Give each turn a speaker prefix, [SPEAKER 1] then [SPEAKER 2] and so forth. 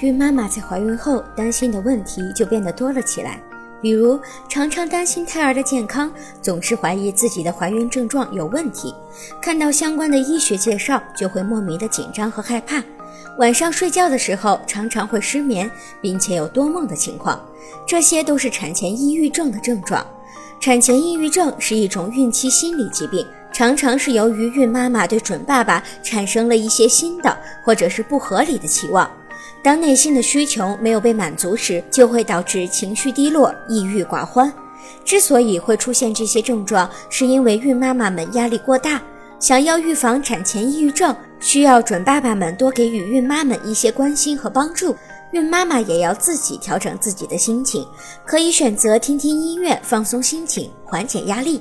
[SPEAKER 1] 孕妈妈在怀孕后担心的问题就变得多了起来，比如常常担心胎儿的健康，总是怀疑自己的怀孕症状有问题，看到相关的医学介绍就会莫名的紧张和害怕，晚上睡觉的时候常常会失眠，并且有多梦的情况，这些都是产前抑郁症的症状。产前抑郁症是一种孕期心理疾病，常常是由于孕妈妈对准爸爸产生了一些新的或者是不合理的期望。当内心的需求没有被满足时，就会导致情绪低落、抑郁寡欢。之所以会出现这些症状，是因为孕妈妈们压力过大。想要预防产前抑郁症，需要准爸爸们多给予孕妈们一些关心和帮助。孕妈妈也要自己调整自己的心情，可以选择听听音乐放松心情，缓解压力。